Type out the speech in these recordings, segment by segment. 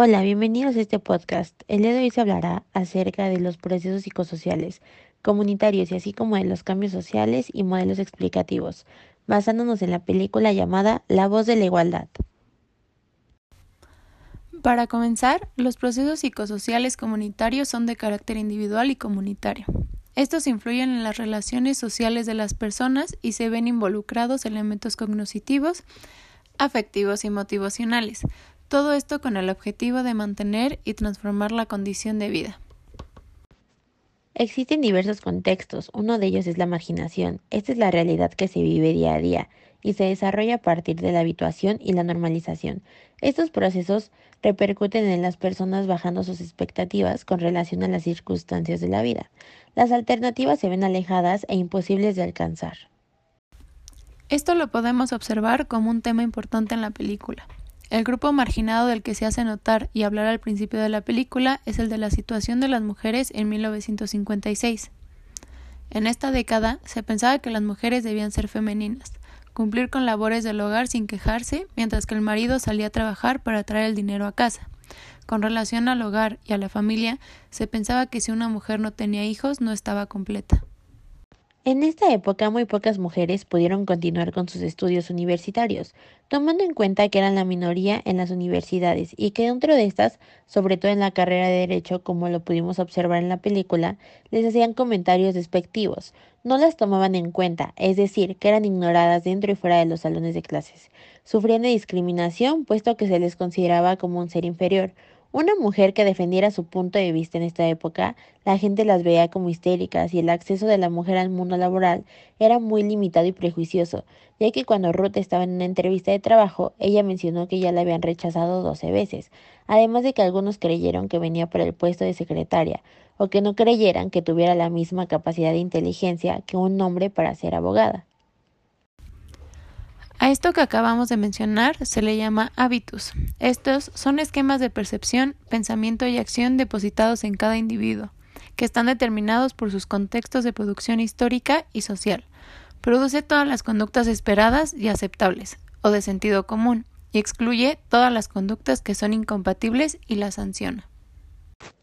Hola, bienvenidos a este podcast. El día de hoy se hablará acerca de los procesos psicosociales, comunitarios y así como de los cambios sociales y modelos explicativos, basándonos en la película llamada La voz de la igualdad. Para comenzar, los procesos psicosociales comunitarios son de carácter individual y comunitario. Estos influyen en las relaciones sociales de las personas y se ven involucrados elementos cognitivos, afectivos y motivacionales, todo esto con el objetivo de mantener y transformar la condición de vida. Existen diversos contextos, uno de ellos es la marginación. Esta es la realidad que se vive día a día y se desarrolla a partir de la habituación y la normalización. Estos procesos repercuten en las personas bajando sus expectativas con relación a las circunstancias de la vida. Las alternativas se ven alejadas e imposibles de alcanzar. Esto lo podemos observar como un tema importante en la película. El grupo marginado del que se hace notar y hablar al principio de la película es el de la situación de las mujeres en 1956. En esta década se pensaba que las mujeres debían ser femeninas, cumplir con labores del hogar sin quejarse, mientras que el marido salía a trabajar para traer el dinero a casa. Con relación al hogar y a la familia, se pensaba que si una mujer no tenía hijos no estaba completa. En esta época muy pocas mujeres pudieron continuar con sus estudios universitarios, tomando en cuenta que eran la minoría en las universidades y que dentro de estas, sobre todo en la carrera de derecho, como lo pudimos observar en la película, les hacían comentarios despectivos, no las tomaban en cuenta, es decir, que eran ignoradas dentro y fuera de los salones de clases. Sufrían de discriminación puesto que se les consideraba como un ser inferior, una mujer que defendiera su punto de vista en esta época, la gente las veía como histéricas y el acceso de la mujer al mundo laboral era muy limitado y prejuicioso, ya que cuando Ruth estaba en una entrevista de trabajo, ella mencionó que ya la habían rechazado doce veces, además de que algunos creyeron que venía por el puesto de secretaria, o que no creyeran que tuviera la misma capacidad de inteligencia que un hombre para ser abogada. A esto que acabamos de mencionar se le llama hábitus. Estos son esquemas de percepción, pensamiento y acción depositados en cada individuo, que están determinados por sus contextos de producción histórica y social. Produce todas las conductas esperadas y aceptables, o de sentido común, y excluye todas las conductas que son incompatibles y las sanciona.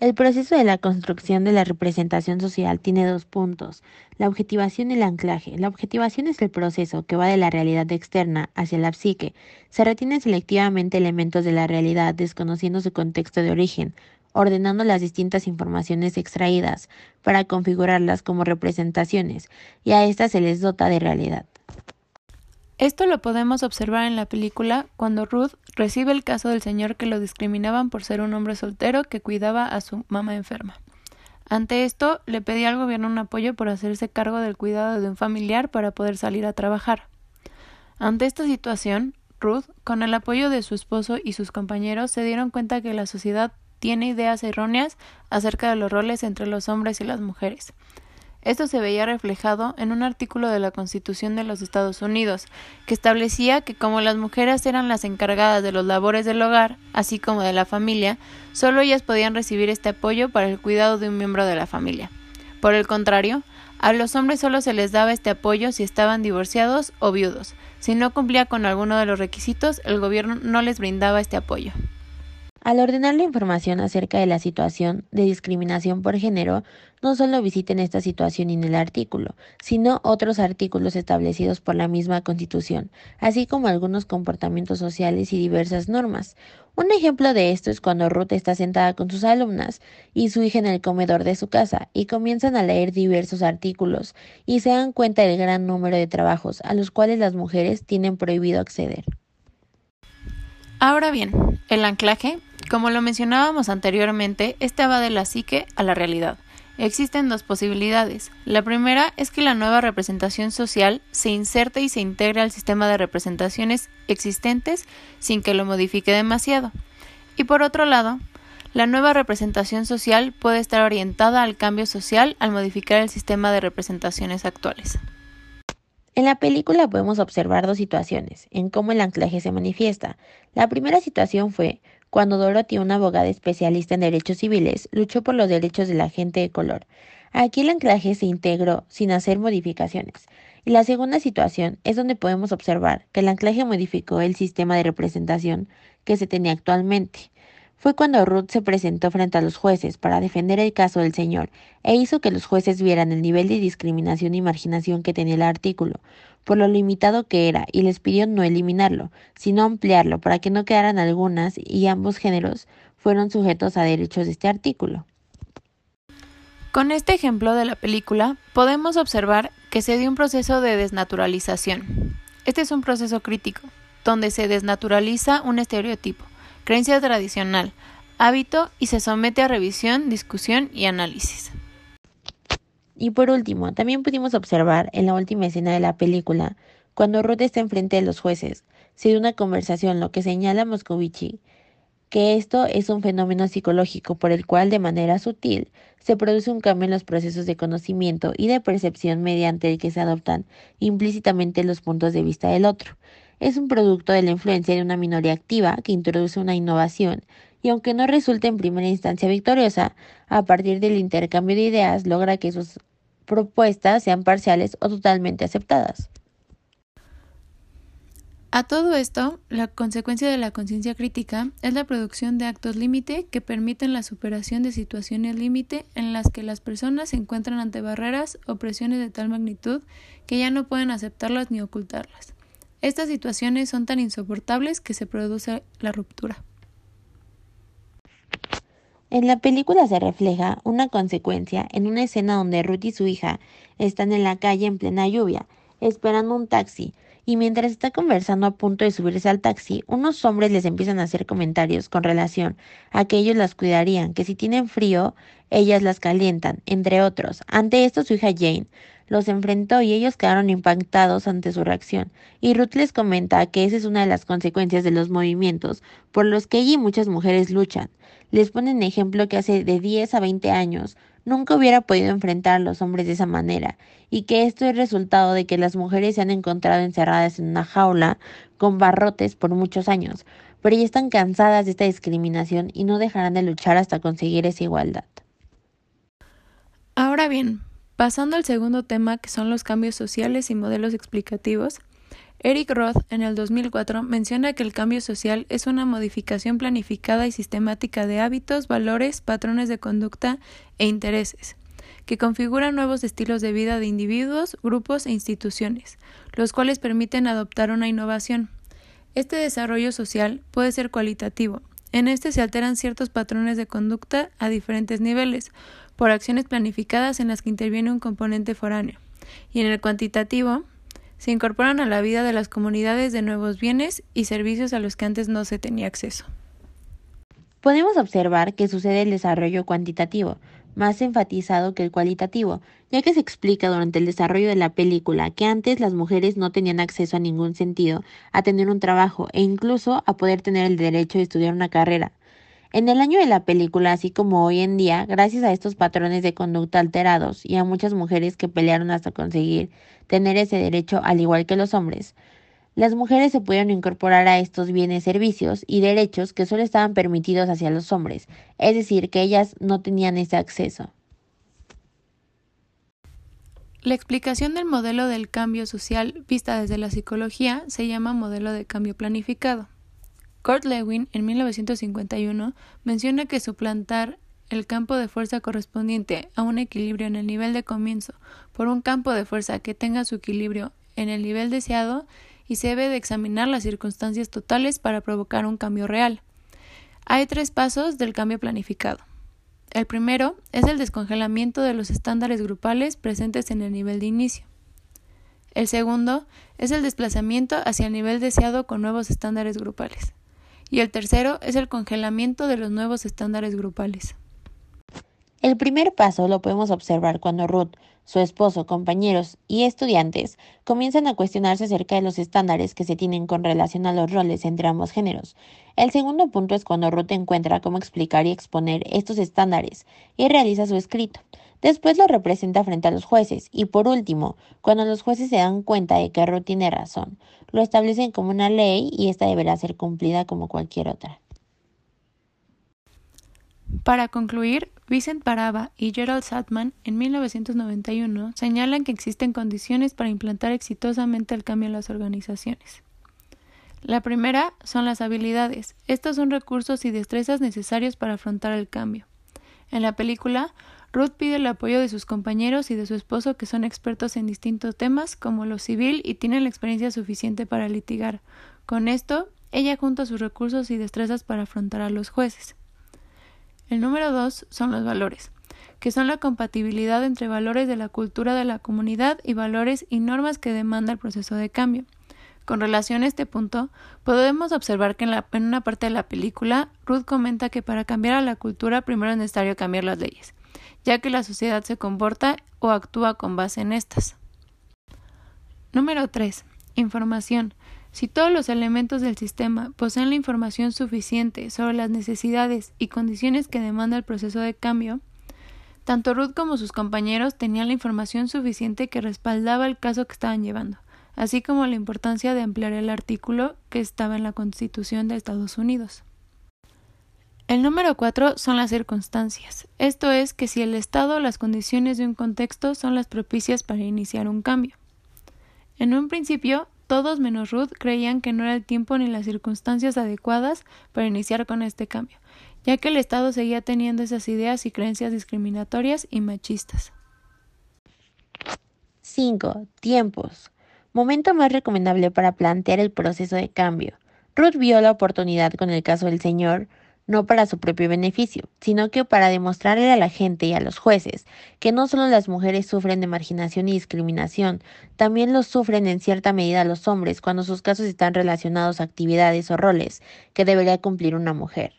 El proceso de la construcción de la representación social tiene dos puntos, la objetivación y el anclaje. La objetivación es el proceso que va de la realidad externa hacia la psique. Se retienen selectivamente elementos de la realidad desconociendo su contexto de origen, ordenando las distintas informaciones extraídas para configurarlas como representaciones, y a estas se les dota de realidad. Esto lo podemos observar en la película cuando Ruth recibe el caso del señor que lo discriminaban por ser un hombre soltero que cuidaba a su mamá enferma. Ante esto, le pedía al gobierno un apoyo por hacerse cargo del cuidado de un familiar para poder salir a trabajar. Ante esta situación, Ruth, con el apoyo de su esposo y sus compañeros, se dieron cuenta que la sociedad tiene ideas erróneas acerca de los roles entre los hombres y las mujeres, esto se veía reflejado en un artículo de la Constitución de los Estados Unidos, que establecía que como las mujeres eran las encargadas de los labores del hogar, así como de la familia, solo ellas podían recibir este apoyo para el cuidado de un miembro de la familia. Por el contrario, a los hombres solo se les daba este apoyo si estaban divorciados o viudos. Si no cumplía con alguno de los requisitos, el gobierno no les brindaba este apoyo. Al ordenar la información acerca de la situación de discriminación por género, no solo visiten esta situación en el artículo, sino otros artículos establecidos por la misma Constitución, así como algunos comportamientos sociales y diversas normas. Un ejemplo de esto es cuando Ruth está sentada con sus alumnas y su hija en el comedor de su casa y comienzan a leer diversos artículos y se dan cuenta del gran número de trabajos a los cuales las mujeres tienen prohibido acceder. Ahora bien, el anclaje como lo mencionábamos anteriormente, este va de la psique a la realidad. Existen dos posibilidades. La primera es que la nueva representación social se inserte y se integre al sistema de representaciones existentes sin que lo modifique demasiado. Y por otro lado, la nueva representación social puede estar orientada al cambio social al modificar el sistema de representaciones actuales. En la película podemos observar dos situaciones en cómo el anclaje se manifiesta. La primera situación fue cuando Dorothy, una abogada especialista en derechos civiles, luchó por los derechos de la gente de color. Aquí el anclaje se integró sin hacer modificaciones. Y la segunda situación es donde podemos observar que el anclaje modificó el sistema de representación que se tenía actualmente. Fue cuando Ruth se presentó frente a los jueces para defender el caso del señor e hizo que los jueces vieran el nivel de discriminación y marginación que tenía el artículo, por lo limitado que era, y les pidió no eliminarlo, sino ampliarlo para que no quedaran algunas y ambos géneros fueron sujetos a derechos de este artículo. Con este ejemplo de la película podemos observar que se dio un proceso de desnaturalización. Este es un proceso crítico, donde se desnaturaliza un estereotipo creencia tradicional, hábito y se somete a revisión, discusión y análisis. Y por último, también pudimos observar en la última escena de la película, cuando Ruth está enfrente de los jueces, se dio una conversación, lo que señala Moscovici, que esto es un fenómeno psicológico por el cual de manera sutil se produce un cambio en los procesos de conocimiento y de percepción mediante el que se adoptan implícitamente los puntos de vista del otro, es un producto de la influencia de una minoría activa que introduce una innovación y aunque no resulte en primera instancia victoriosa, a partir del intercambio de ideas logra que sus propuestas sean parciales o totalmente aceptadas. A todo esto, la consecuencia de la conciencia crítica es la producción de actos límite que permiten la superación de situaciones límite en las que las personas se encuentran ante barreras o presiones de tal magnitud que ya no pueden aceptarlas ni ocultarlas. Estas situaciones son tan insoportables que se produce la ruptura. En la película se refleja una consecuencia en una escena donde Ruth y su hija están en la calle en plena lluvia, esperando un taxi, y mientras está conversando a punto de subirse al taxi, unos hombres les empiezan a hacer comentarios con relación a que ellos las cuidarían, que si tienen frío, ellas las calientan, entre otros. Ante esto su hija Jane los enfrentó y ellos quedaron impactados ante su reacción. Y Ruth les comenta que esa es una de las consecuencias de los movimientos por los que ella y muchas mujeres luchan. Les ponen ejemplo que hace de 10 a 20 años nunca hubiera podido enfrentar a los hombres de esa manera, y que esto es resultado de que las mujeres se han encontrado encerradas en una jaula con barrotes por muchos años, pero ya están cansadas de esta discriminación y no dejarán de luchar hasta conseguir esa igualdad. Ahora bien, Pasando al segundo tema, que son los cambios sociales y modelos explicativos, Eric Roth en el 2004 menciona que el cambio social es una modificación planificada y sistemática de hábitos, valores, patrones de conducta e intereses, que configuran nuevos estilos de vida de individuos, grupos e instituciones, los cuales permiten adoptar una innovación. Este desarrollo social puede ser cualitativo. En este se alteran ciertos patrones de conducta a diferentes niveles, por acciones planificadas en las que interviene un componente foráneo, y en el cuantitativo se incorporan a la vida de las comunidades de nuevos bienes y servicios a los que antes no se tenía acceso. Podemos observar que sucede el desarrollo cuantitativo, más enfatizado que el cualitativo, ya que se explica durante el desarrollo de la película que antes las mujeres no tenían acceso a ningún sentido a tener un trabajo e incluso a poder tener el derecho de estudiar una carrera. En el año de la película, así como hoy en día, gracias a estos patrones de conducta alterados y a muchas mujeres que pelearon hasta conseguir tener ese derecho al igual que los hombres, las mujeres se pudieron incorporar a estos bienes, servicios y derechos que solo estaban permitidos hacia los hombres, es decir, que ellas no tenían ese acceso. La explicación del modelo del cambio social vista desde la psicología se llama modelo de cambio planificado. Kurt Lewin, en 1951, menciona que suplantar el campo de fuerza correspondiente a un equilibrio en el nivel de comienzo por un campo de fuerza que tenga su equilibrio en el nivel deseado y se debe de examinar las circunstancias totales para provocar un cambio real. Hay tres pasos del cambio planificado. El primero es el descongelamiento de los estándares grupales presentes en el nivel de inicio. El segundo es el desplazamiento hacia el nivel deseado con nuevos estándares grupales y el tercero es el congelamiento de los nuevos estándares grupales. El primer paso lo podemos observar cuando Ruth, su esposo, compañeros y estudiantes comienzan a cuestionarse acerca de los estándares que se tienen con relación a los roles entre ambos géneros. El segundo punto es cuando Ruth encuentra cómo explicar y exponer estos estándares y realiza su escrito. Después lo representa frente a los jueces y por último, cuando los jueces se dan cuenta de que Ruth tiene razón, lo establecen como una ley y esta deberá ser cumplida como cualquier otra. Para concluir, Vincent Paraba y Gerald Satman en 1991 señalan que existen condiciones para implantar exitosamente el cambio en las organizaciones. La primera son las habilidades. Estos son recursos y destrezas necesarios para afrontar el cambio. En la película, Ruth pide el apoyo de sus compañeros y de su esposo que son expertos en distintos temas como lo civil y tienen la experiencia suficiente para litigar. Con esto, ella junta sus recursos y destrezas para afrontar a los jueces. El número dos son los valores, que son la compatibilidad entre valores de la cultura de la comunidad y valores y normas que demanda el proceso de cambio. Con relación a este punto, podemos observar que en, en, una parte de la película, Ruth comenta que para cambiar a la cultura primero es necesario cambiar las leyes ya que la sociedad se comporta o actúa con base en estas. Número 3. Información. Si todos los elementos del sistema poseen la información suficiente sobre las necesidades y condiciones que demanda el proceso de cambio, tanto Ruth como sus compañeros tenían la información suficiente que respaldaba el caso que estaban llevando, así como la importancia de ampliar el artículo que estaba en la Constitución de Estados Unidos. El número cuatro son las circunstancias. Esto es que si el estado o las condiciones de un contexto son las propicias para iniciar un cambio. En un principio, todos menos Ruth creían que no era el tiempo ni las circunstancias adecuadas para iniciar con este cambio, ya que el Estado seguía teniendo esas ideas y creencias discriminatorias y machistas. 5. Tiempos. Momento más recomendable para plantear el proceso de cambio. Ruth vio la oportunidad con el caso del señor no para su propio beneficio, sino que para demostrarle a la gente y a los jueces que no solo las mujeres sufren de marginación y discriminación, también lo sufren en cierta medida los hombres cuando sus casos están relacionados a actividades o roles que debería cumplir una mujer.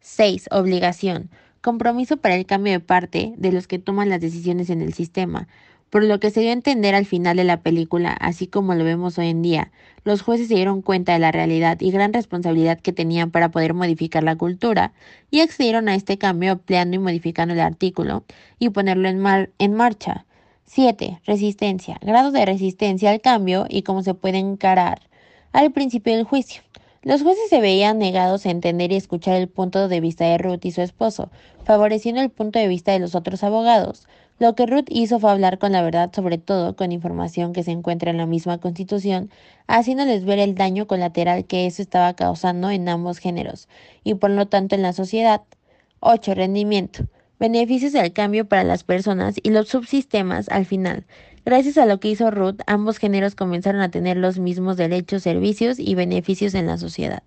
6. Obligación. Compromiso para el cambio de parte de los que toman las decisiones en el sistema, por lo que se dio a entender al final de la película, así como lo vemos hoy en día, los jueces se dieron cuenta de la realidad y gran responsabilidad que tenían para poder modificar la cultura y accedieron a este cambio ampliando y modificando el artículo y ponerlo en, marcha. 7. Resistencia. Grado de resistencia al cambio y cómo se puede encarar al principio del juicio. Los jueces se veían negados a entender y escuchar el punto de vista de Ruth y su esposo, favoreciendo el punto de vista de los otros abogados. Lo que Ruth hizo fue hablar con la verdad, sobre todo con información que se encuentra en la misma Constitución, haciéndoles ver el daño colateral que eso estaba causando en ambos géneros y por lo tanto en la sociedad. 8. Rendimiento. Beneficios del cambio para las personas y los subsistemas al final. Gracias a lo que hizo Ruth, ambos géneros comenzaron a tener los mismos derechos, servicios y beneficios en la sociedad.